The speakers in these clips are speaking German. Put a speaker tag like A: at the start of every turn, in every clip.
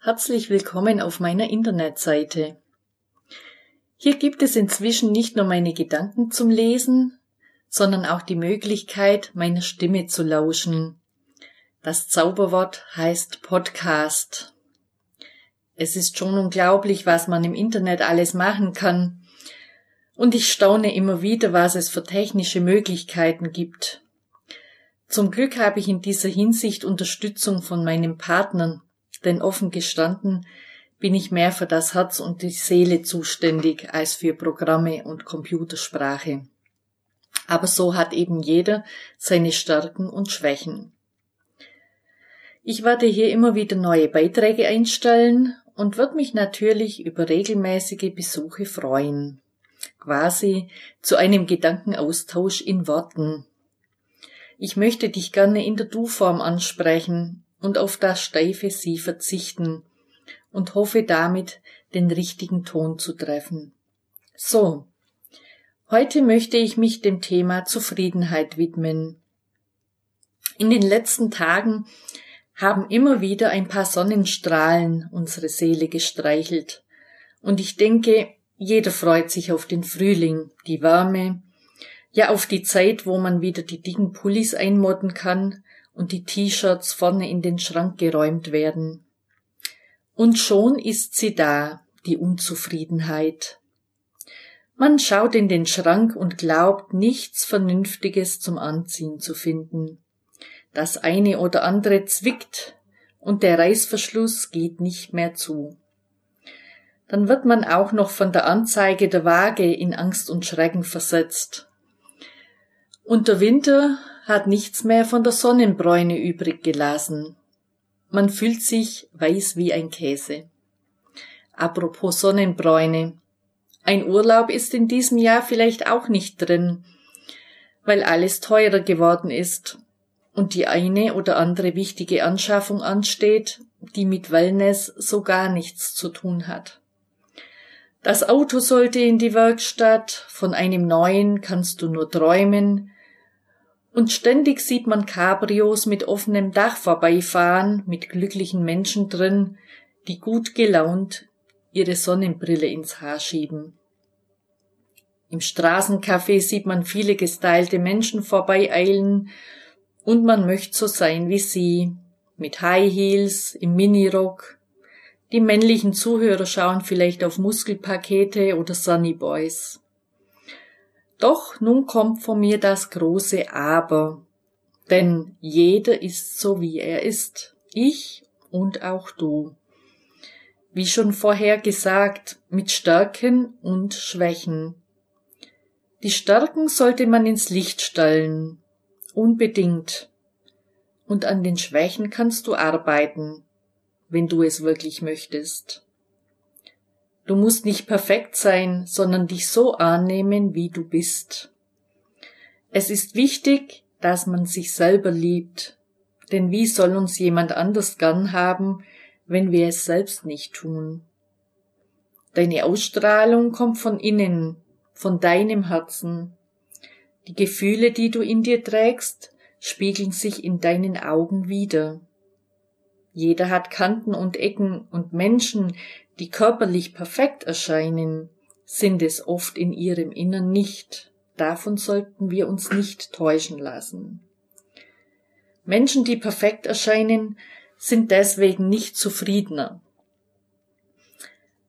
A: Herzlich willkommen auf meiner Internetseite. Hier gibt es inzwischen nicht nur meine Gedanken zum Lesen, sondern auch die Möglichkeit, meiner Stimme zu lauschen. Das Zauberwort heißt Podcast. Es ist schon unglaublich, was man im Internet alles machen kann. Und ich staune immer wieder, was es für technische Möglichkeiten gibt. Zum Glück habe ich in dieser Hinsicht Unterstützung von meinen Partnern, denn offen gestanden bin ich mehr für das Herz und die Seele zuständig als für Programme und Computersprache. Aber so hat eben jeder seine Stärken und Schwächen. Ich werde hier immer wieder neue Beiträge einstellen und wird mich natürlich über regelmäßige Besuche freuen. Quasi zu einem Gedankenaustausch in Worten. Ich möchte dich gerne in der Du-Form ansprechen, und auf das steife Sie verzichten und hoffe damit, den richtigen Ton zu treffen. So, heute möchte ich mich dem Thema Zufriedenheit widmen. In den letzten Tagen haben immer wieder ein paar Sonnenstrahlen unsere Seele gestreichelt, und ich denke, jeder freut sich auf den Frühling, die Wärme, ja auf die Zeit, wo man wieder die dicken Pullis einmodden kann und die T-Shirts vorne in den Schrank geräumt werden. Und schon ist sie da, die Unzufriedenheit. Man schaut in den Schrank und glaubt, nichts Vernünftiges zum Anziehen zu finden. Das eine oder andere zwickt und der Reißverschluss geht nicht mehr zu. Dann wird man auch noch von der Anzeige der Waage in Angst und Schrecken versetzt. Und der Winter hat nichts mehr von der Sonnenbräune übrig gelassen. Man fühlt sich weiß wie ein Käse. Apropos Sonnenbräune. Ein Urlaub ist in diesem Jahr vielleicht auch nicht drin, weil alles teurer geworden ist und die eine oder andere wichtige Anschaffung ansteht, die mit Wellness so gar nichts zu tun hat. Das Auto sollte in die Werkstatt, von einem neuen kannst du nur träumen, und ständig sieht man Cabrios mit offenem Dach vorbeifahren, mit glücklichen Menschen drin, die gut gelaunt ihre Sonnenbrille ins Haar schieben. Im Straßencafé sieht man viele gestylte Menschen vorbeieilen und man möchte so sein wie sie, mit High Heels, im Minirock. Die männlichen Zuhörer schauen vielleicht auf Muskelpakete oder Sunny Boys. Doch nun kommt von mir das große Aber. Denn jeder ist so, wie er ist. Ich und auch du. Wie schon vorher gesagt, mit Stärken und Schwächen. Die Stärken sollte man ins Licht stellen. Unbedingt. Und an den Schwächen kannst du arbeiten, wenn du es wirklich möchtest. Du musst nicht perfekt sein, sondern dich so annehmen, wie du bist. Es ist wichtig, dass man sich selber liebt, denn wie soll uns jemand anders gern haben, wenn wir es selbst nicht tun? Deine Ausstrahlung kommt von innen, von deinem Herzen. Die Gefühle, die du in dir trägst, spiegeln sich in deinen Augen wider. Jeder hat Kanten und Ecken und Menschen, die körperlich perfekt erscheinen, sind es oft in ihrem Innern nicht. Davon sollten wir uns nicht täuschen lassen. Menschen, die perfekt erscheinen, sind deswegen nicht zufriedener.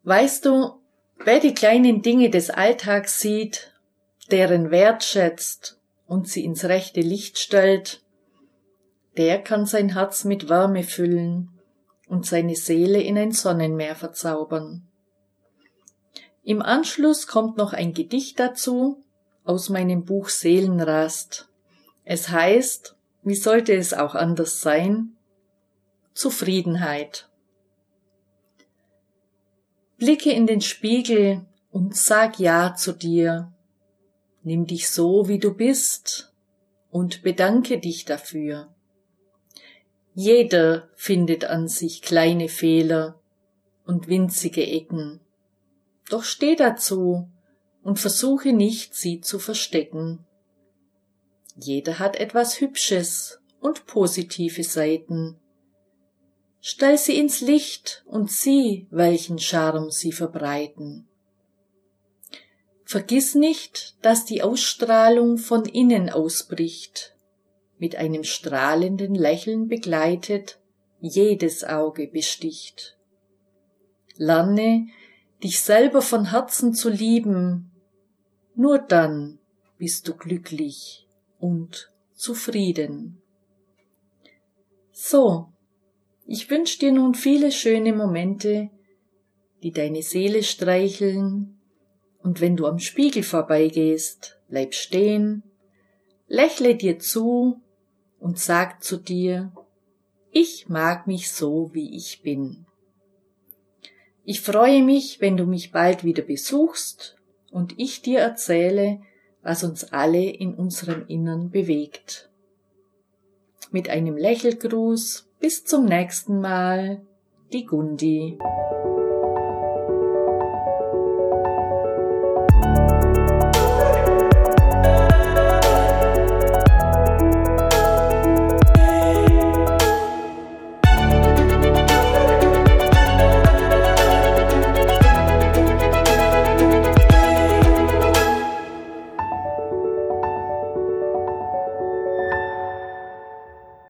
A: Weißt du, wer die kleinen Dinge des Alltags sieht, deren Wert schätzt und sie ins rechte Licht stellt, der kann sein Herz mit Wärme füllen und seine Seele in ein Sonnenmeer verzaubern. Im Anschluss kommt noch ein Gedicht dazu aus meinem Buch Seelenrast. Es heißt, wie sollte es auch anders sein? Zufriedenheit. Blicke in den Spiegel und sag Ja zu dir. Nimm dich so, wie du bist und bedanke dich dafür. Jeder findet an sich kleine Fehler und winzige Ecken. Doch steh dazu und versuche nicht, sie zu verstecken. Jeder hat etwas Hübsches und positive Seiten. Stell sie ins Licht und sieh, welchen Charme sie verbreiten. Vergiss nicht, dass die Ausstrahlung von innen ausbricht, mit einem strahlenden Lächeln begleitet, jedes Auge besticht. Lerne, dich selber von Herzen zu lieben, nur dann bist du glücklich und zufrieden. So, ich wünsch dir nun viele schöne Momente, die deine Seele streicheln, und wenn du am Spiegel vorbeigehst, bleib stehen, lächle dir zu und sag zu dir, ich mag mich so, wie ich bin. Ich freue mich, wenn du mich bald wieder besuchst und ich dir erzähle, was uns alle in unserem Innern bewegt. Mit einem Lächelgruß bis zum nächsten Mal, die Gundi.